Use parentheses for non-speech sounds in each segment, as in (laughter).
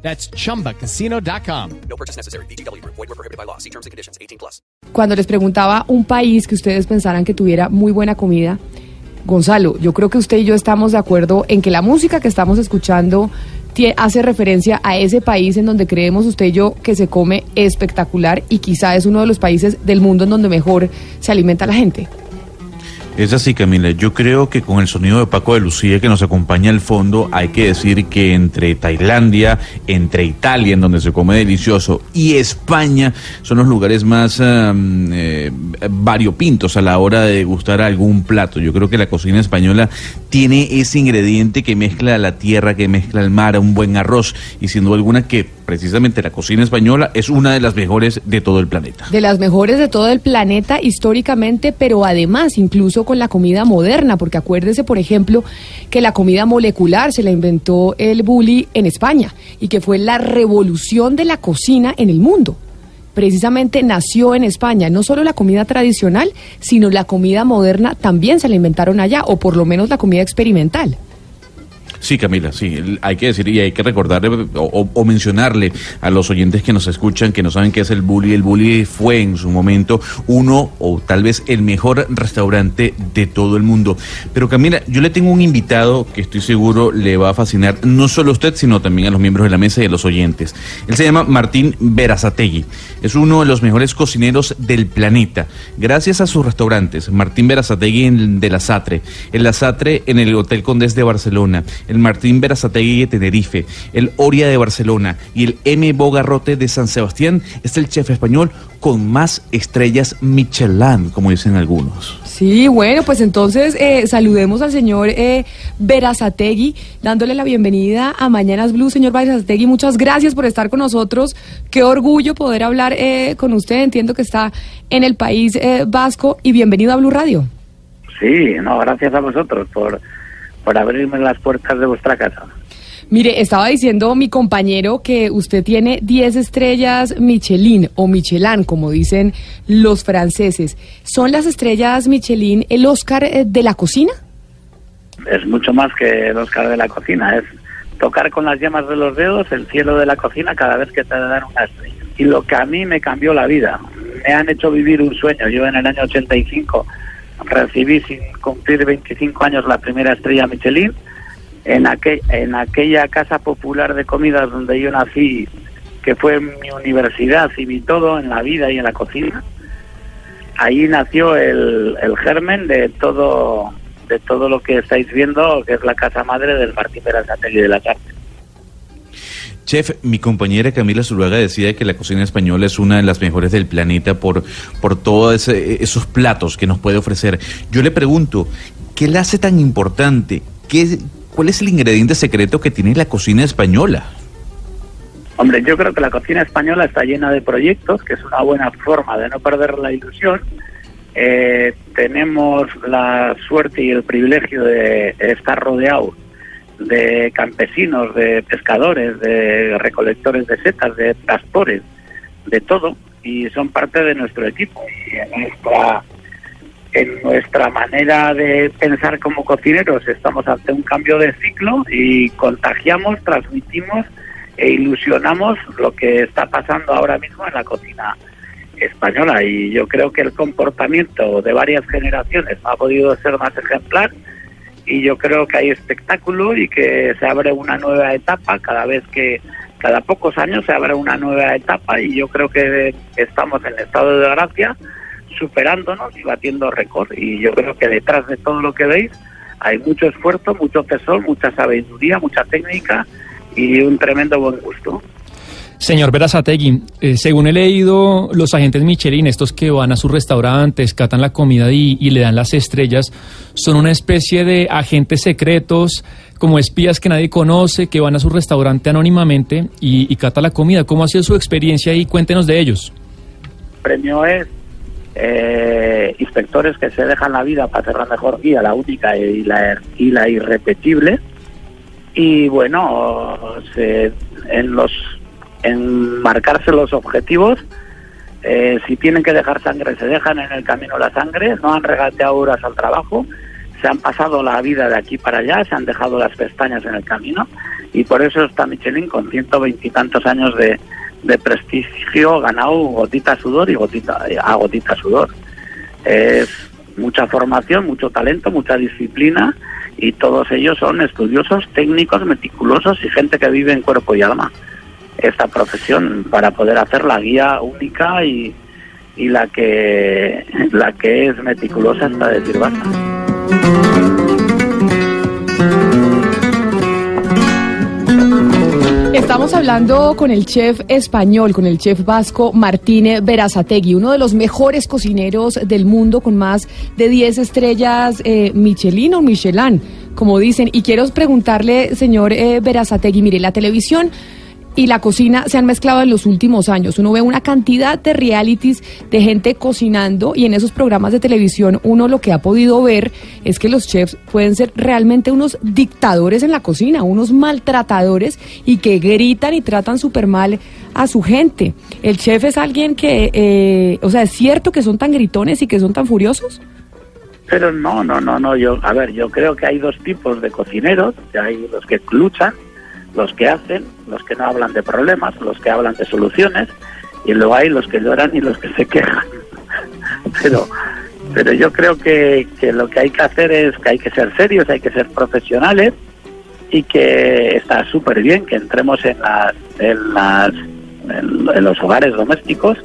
That's chumbacasino.com. No purchase necessary. BGW. Void were prohibited by law. See terms and conditions. 18 plus. Cuando les preguntaba un país que ustedes pensaran que tuviera muy buena comida, Gonzalo, yo creo que usted y yo estamos de acuerdo en que la música que estamos escuchando hace referencia a ese país en donde creemos usted y yo que se come espectacular y quizá es uno de los países del mundo en donde mejor se alimenta la gente. Es así, Camila. Yo creo que con el sonido de Paco de Lucía que nos acompaña al fondo, hay que decir que entre Tailandia, entre Italia, en donde se come delicioso, y España son los lugares más eh, variopintos a la hora de gustar algún plato. Yo creo que la cocina española tiene ese ingrediente que mezcla la tierra, que mezcla el mar, un buen arroz, y sin duda alguna que precisamente la cocina española es una de las mejores de todo el planeta. De las mejores de todo el planeta históricamente, pero además incluso con la comida moderna, porque acuérdese, por ejemplo, que la comida molecular se la inventó el bully en España y que fue la revolución de la cocina en el mundo. Precisamente nació en España, no solo la comida tradicional, sino la comida moderna también se la inventaron allá, o por lo menos la comida experimental. Sí, Camila, sí, hay que decir y hay que recordarle o, o- mencionarle a los oyentes que nos escuchan, que no saben qué es el Bully. El Bully fue en su momento uno o tal vez el mejor restaurante de todo el mundo. Pero Camila, yo le tengo un invitado que estoy seguro le va a fascinar, no solo a usted, sino también a los miembros de la mesa y a los oyentes. Él se llama Martín Berazategui. Es uno de los mejores cocineros del planeta. Gracias a sus restaurantes, Martín Berazategui en de la Satre, el La Satre en el Hotel Condés de Barcelona, el Martín Berazategui de Tenerife, el Oria de Barcelona y el M. Bogarrote de San Sebastián, es el chef español con más estrellas Michelin, como dicen algunos. Sí, bueno, pues entonces eh, saludemos al señor eh, Berazategui, dándole la bienvenida a Mañanas Blue. Señor Berazategui, muchas gracias por estar con nosotros. Qué orgullo poder hablar eh, con usted. Entiendo que está en el país eh, vasco y bienvenido a Blue Radio. Sí, no, gracias a vosotros por, por abrirme las puertas de vuestra casa. Mire, estaba diciendo mi compañero que usted tiene 10 estrellas Michelin o Michelin, como dicen los franceses. ¿Son las estrellas Michelin el Oscar eh, de la cocina? Es mucho más que el Oscar de la cocina, es tocar con las yemas de los dedos el cielo de la cocina cada vez que te dan una estrella. Y lo que a mí me cambió la vida, me han hecho vivir un sueño. Yo en el año 85 recibí sin cumplir 25 años la primera estrella Michelin en, aquel, en aquella casa popular de comidas donde yo nací, que fue mi universidad y mi todo en la vida y en la cocina. Ahí nació el, germen de todo de todo lo que estáis viendo, que es la casa madre del Martín Berazategui de la Cárcel. Chef, mi compañera Camila Zuluaga decía que la cocina española es una de las mejores del planeta por, por todos esos platos que nos puede ofrecer. Yo le pregunto, ¿qué la hace tan importante? ¿Qué, ¿Cuál es el ingrediente secreto que tiene la cocina española? Hombre, yo creo que la cocina española está llena de proyectos, que es una buena forma de no perder la ilusión. Eh, tenemos la suerte y el privilegio de estar rodeados de campesinos, de pescadores, de recolectores de setas, de pastores, de todo, y son parte de nuestro equipo. Y en nuestra, en nuestra manera de pensar como cocineros estamos ante un cambio de ciclo y contagiamos, transmitimos e ilusionamos lo que está pasando ahora mismo en la cocina española y yo creo que el comportamiento de varias generaciones ha podido ser más ejemplar y yo creo que hay espectáculo y que se abre una nueva etapa cada vez que cada pocos años se abre una nueva etapa y yo creo que estamos en estado de gracia superándonos y batiendo récord y yo creo que detrás de todo lo que veis hay mucho esfuerzo, mucho tesón, mucha sabiduría, mucha técnica y un tremendo buen gusto. Señor Berazategui, eh, según he leído, los agentes Michelin, estos que van a sus restaurantes, catan la comida y, y le dan las estrellas, son una especie de agentes secretos, como espías que nadie conoce, que van a su restaurante anónimamente y, y catan la comida. ¿Cómo ha sido su experiencia ahí? Cuéntenos de ellos. premio es eh, inspectores que se dejan la vida para hacer la mejor guía, la única y la, y la irrepetible. Y bueno, se- en los en marcarse los objetivos, eh, si tienen que dejar sangre, se dejan en el camino la sangre, no han regateado horas al trabajo, se han pasado la vida de aquí para allá, se han dejado las pestañas en el camino. Y por eso está Michelin con ciento veintitantos años de, de prestigio ganado gotita sudor y gotita a gotita sudor. Es mucha formación, mucho talento, mucha disciplina y todos ellos son estudiosos, técnicos, meticulosos y gente que vive en cuerpo y alma esta profesión para poder hacer la guía única y, y la que la que es meticulosa hasta decir basta. Estamos hablando con el chef español, con el chef vasco Martínez Berazategui, uno de los mejores cocineros del mundo con más de 10 estrellas eh, Michelin o Michelin, como dicen. Y quiero preguntarle, señor eh, Berazategui, mire, la televisión y la cocina se han mezclado en los últimos años. Uno ve una cantidad de realities de gente cocinando y en esos programas de televisión uno lo que ha podido ver es que los chefs pueden ser realmente unos dictadores en la cocina, unos maltratadores y que gritan y tratan súper mal a su gente. ¿El chef es alguien que, eh, o sea, es cierto que son tan gritones y que son tan furiosos? Pero no, no, no, no. Yo, a ver, yo creo que hay dos tipos de cocineros. Hay los que luchan, los que hacen, los que no hablan de problemas, los que hablan de soluciones, y luego hay los que lloran y los que se quejan. (laughs) pero, pero yo creo que, que lo que hay que hacer es que hay que ser serios, hay que ser profesionales y que está súper bien que entremos en las, en las, en, los hogares domésticos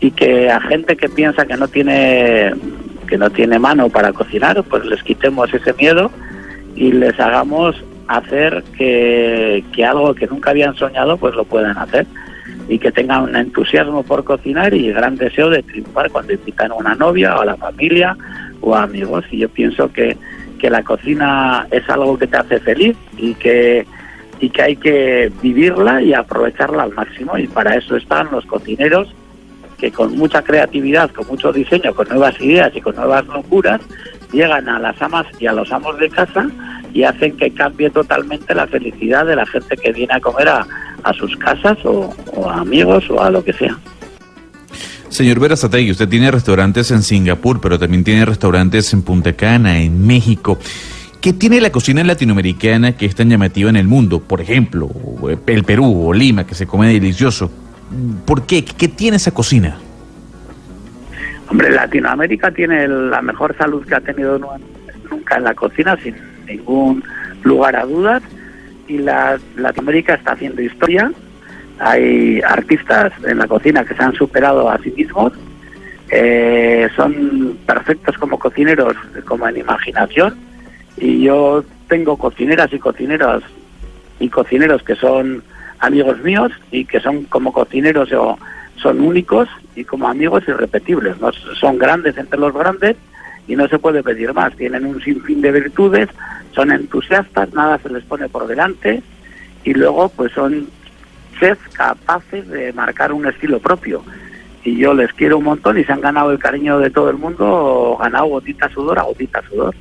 y que a gente que piensa que no tiene que no tiene mano para cocinar, pues les quitemos ese miedo y les hagamos hacer que, que algo que nunca habían soñado, pues lo puedan hacer y que tengan un entusiasmo por cocinar y gran deseo de triunfar cuando invitan a una novia o a la familia o a amigos. Y yo pienso que, que la cocina es algo que te hace feliz y que, y que hay que vivirla y aprovecharla al máximo. Y para eso están los cocineros que con mucha creatividad, con mucho diseño, con nuevas ideas y con nuevas locuras, llegan a las amas y a los amos de casa y hacen que cambie totalmente la felicidad de la gente que viene a comer a, a sus casas o, o a amigos o a lo que sea. Señor Berazategui, usted tiene restaurantes en Singapur, pero también tiene restaurantes en Punta Cana, en México. ¿Qué tiene la cocina latinoamericana que es tan llamativa en el mundo? Por ejemplo, el Perú o Lima, que se come delicioso. ¿Por qué? ¿Qué tiene esa cocina? Hombre, Latinoamérica tiene la mejor salud que ha tenido nu- nunca en la cocina, sin ningún lugar a dudas. Y la, Latinoamérica está haciendo historia. Hay artistas en la cocina que se han superado a sí mismos. Eh, son perfectos como cocineros, como en imaginación. Y yo tengo cocineras y cocineros y cocineros que son amigos míos y que son como cocineros o son únicos y como amigos irrepetibles. ¿no? Son grandes entre los grandes y no se puede pedir más. Tienen un sinfín de virtudes, son entusiastas, nada se les pone por delante y luego pues son chefs capaces de marcar un estilo propio. Y yo les quiero un montón y se han ganado el cariño de todo el mundo, ganado gotita sudor a gotita sudor.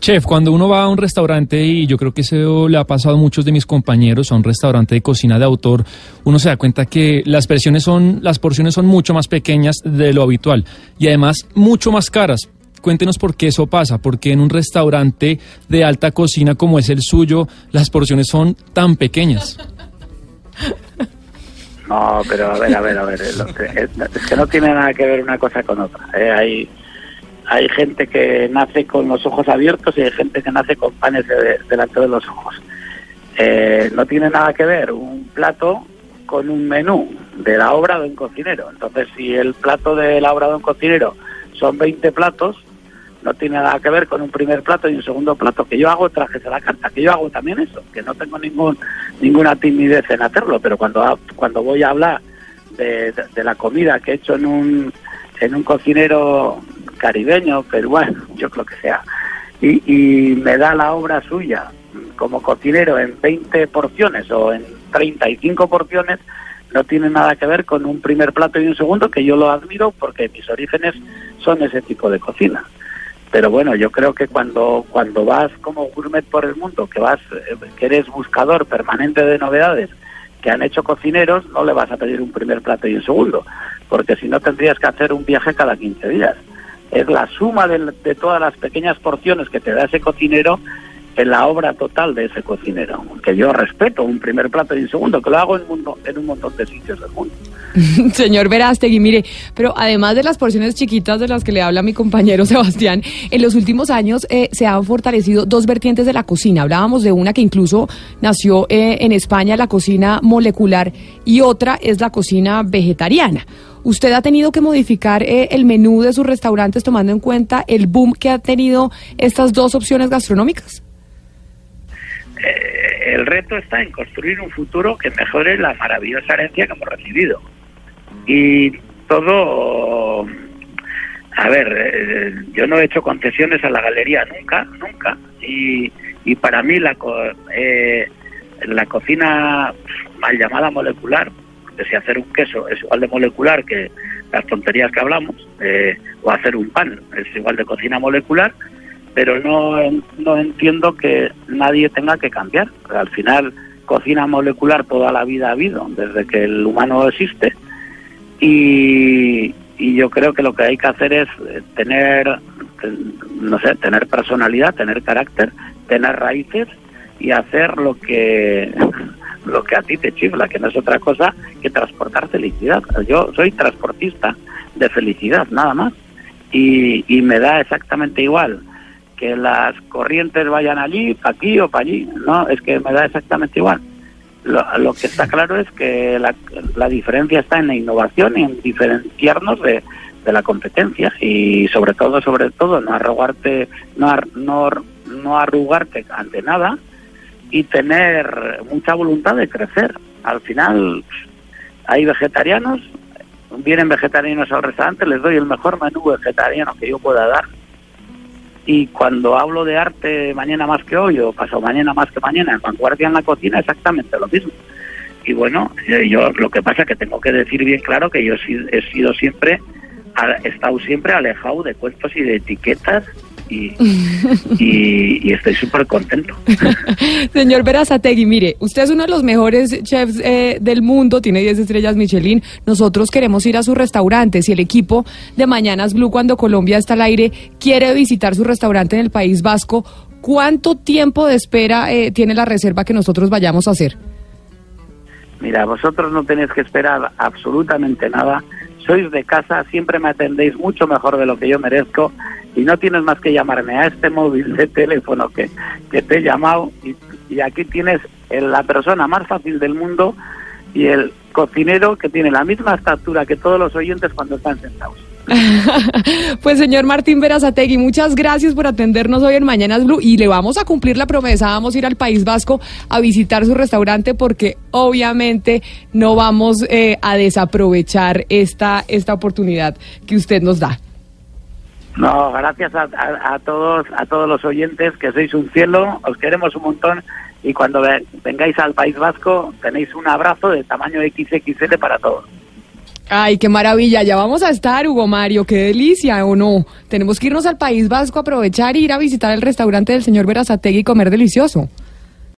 Chef, cuando uno va a un restaurante, y yo creo que eso le ha pasado a muchos de mis compañeros, a un restaurante de cocina de autor, uno se da cuenta que las porciones son, las porciones son mucho más pequeñas de lo habitual y además mucho más caras. Cuéntenos por qué eso pasa, porque en un restaurante de alta cocina como es el suyo, las porciones son tan pequeñas. (laughs) No, pero a ver, a ver, a ver. Es- es que no tiene nada que ver una cosa con otra. ¿eh? Hay, hay gente que nace con los ojos abiertos y hay gente que nace con panes de- delante de los ojos. Eh, no tiene nada que ver un plato con un menú de la obra de un cocinero. Entonces, si el plato de la obra de un cocinero son 20 platos, no tiene nada que ver con un primer plato y un segundo plato que yo hago trajes a la carta, que yo hago también eso, que no tengo ningún ninguna timidez en hacerlo, pero cuando cuando voy a hablar de la comida que he hecho en un en un cocinero caribeño, peruano, (laughs) yo creo que sea, y, y me da la obra suya como cocinero en 20 porciones o en 35 porciones, no tiene nada que ver con un primer plato y un segundo, que yo lo admiro porque mis orígenes son ese tipo de cocina. Pero bueno, yo creo que cuando, cuando vas como gourmet por el mundo, que vas, eh, que eres buscador permanente de novedades que han hecho cocineros, no le vas a pedir un primer plato y un segundo, porque si no tendrías que hacer un viaje cada 15 días. Es la suma de, de todas las pequeñas porciones que te da ese cocinero en la obra total de ese cocinero. Que yo respeto un primer plato y un segundo, que lo hago en, un montón de sitios del mundo. (laughs) Señor Verástegui, mire, pero además de las porciones chiquitas de las que le habla mi compañero (laughs) Sebastián, en los últimos años eh, se han fortalecido dos vertientes de la cocina. Hablábamos de una que incluso nació eh, en España, la cocina molecular, y otra es la cocina vegetariana. ¿Usted ha tenido que modificar eh, el menú de sus restaurantes tomando en cuenta el boom que ha tenido estas dos opciones gastronómicas? Eh, el reto está en construir un futuro que mejore la maravillosa herencia que hemos recibido. Y todo, a ver, eh, yo no he hecho concesiones a la galería nunca, nunca. Y, para mí la, eh, la cocina mal llamada molecular, que si hacer un queso es igual de molecular que las tonterías que hablamos, eh, o hacer un pan es igual de cocina molecular, pero no, no entiendo que nadie tenga que cambiar. Al final, cocina molecular toda la vida ha habido, desde que el humano existe, y, y yo creo que lo que hay que hacer es eh, tener, eh, no sé, tener personalidad, tener carácter, tener raíces y hacer lo que (laughs) lo que a ti te chifla, que no es otra cosa que transportar felicidad. Yo soy transportista de felicidad, nada más. Y, y me da exactamente igual que las corrientes vayan allí, para aquí o para allí. No, es que me da exactamente igual. Lo, que está claro es que la, la diferencia está en la innovación y en diferenciarnos de, de la competencia y sobre todo, sobre todo, no arrugarte, no, ar- no, no arrugarte ante nada y tener mucha voluntad de crecer. Al final hay vegetarianos, vienen vegetarianos al restaurante, les doy el mejor menú vegetariano que yo pueda dar. Y cuando hablo de arte mañana más que hoy o pasado mañana más que mañana, vanguardia en la cocina, exactamente lo mismo. Y bueno, yo, yo lo que pasa es que tengo que decir bien claro que yo he sido- siempre, he estado siempre alejado de cuentos y de etiquetas y, y, y estoy súper contento. (laughs) Señor Verazategui, mire, usted es uno de los mejores chefs eh, del mundo, tiene 10 estrellas Michelin. Nosotros queremos ir a su restaurante. Si el equipo de Mañanas Blue, cuando Colombia está al aire, quiere visitar su restaurante en el País Vasco, ¿cuánto tiempo de espera eh, tiene la reserva que nosotros vayamos a hacer? Mira, vosotros no tenéis que esperar absolutamente nada. Sois de casa, siempre me atendéis mucho mejor de lo que yo merezco y no tienes más que llamarme a este móvil de teléfono que, que te he llamado y, y aquí tienes la persona más fácil del mundo y el cocinero que tiene la misma estatura que todos los oyentes cuando están sentados. (laughs) pues señor Martín Verazategui, muchas gracias por atendernos hoy en Mañanas Blue y le vamos a cumplir la promesa, vamos a ir al País Vasco a visitar su restaurante porque obviamente no vamos eh, a desaprovechar esta, esta oportunidad que usted nos da. No, gracias a, a- todos, a todos los oyentes que sois un cielo, os queremos un montón y cuando ve- vengáis al País Vasco tenéis un abrazo de tamaño XXL para todos. Ay, qué maravilla, ya vamos a estar, Hugo Mario, qué delicia, ¿o no? Tenemos que irnos al País Vasco, aprovechar e ir a visitar el restaurante del señor Verazategui y comer delicioso.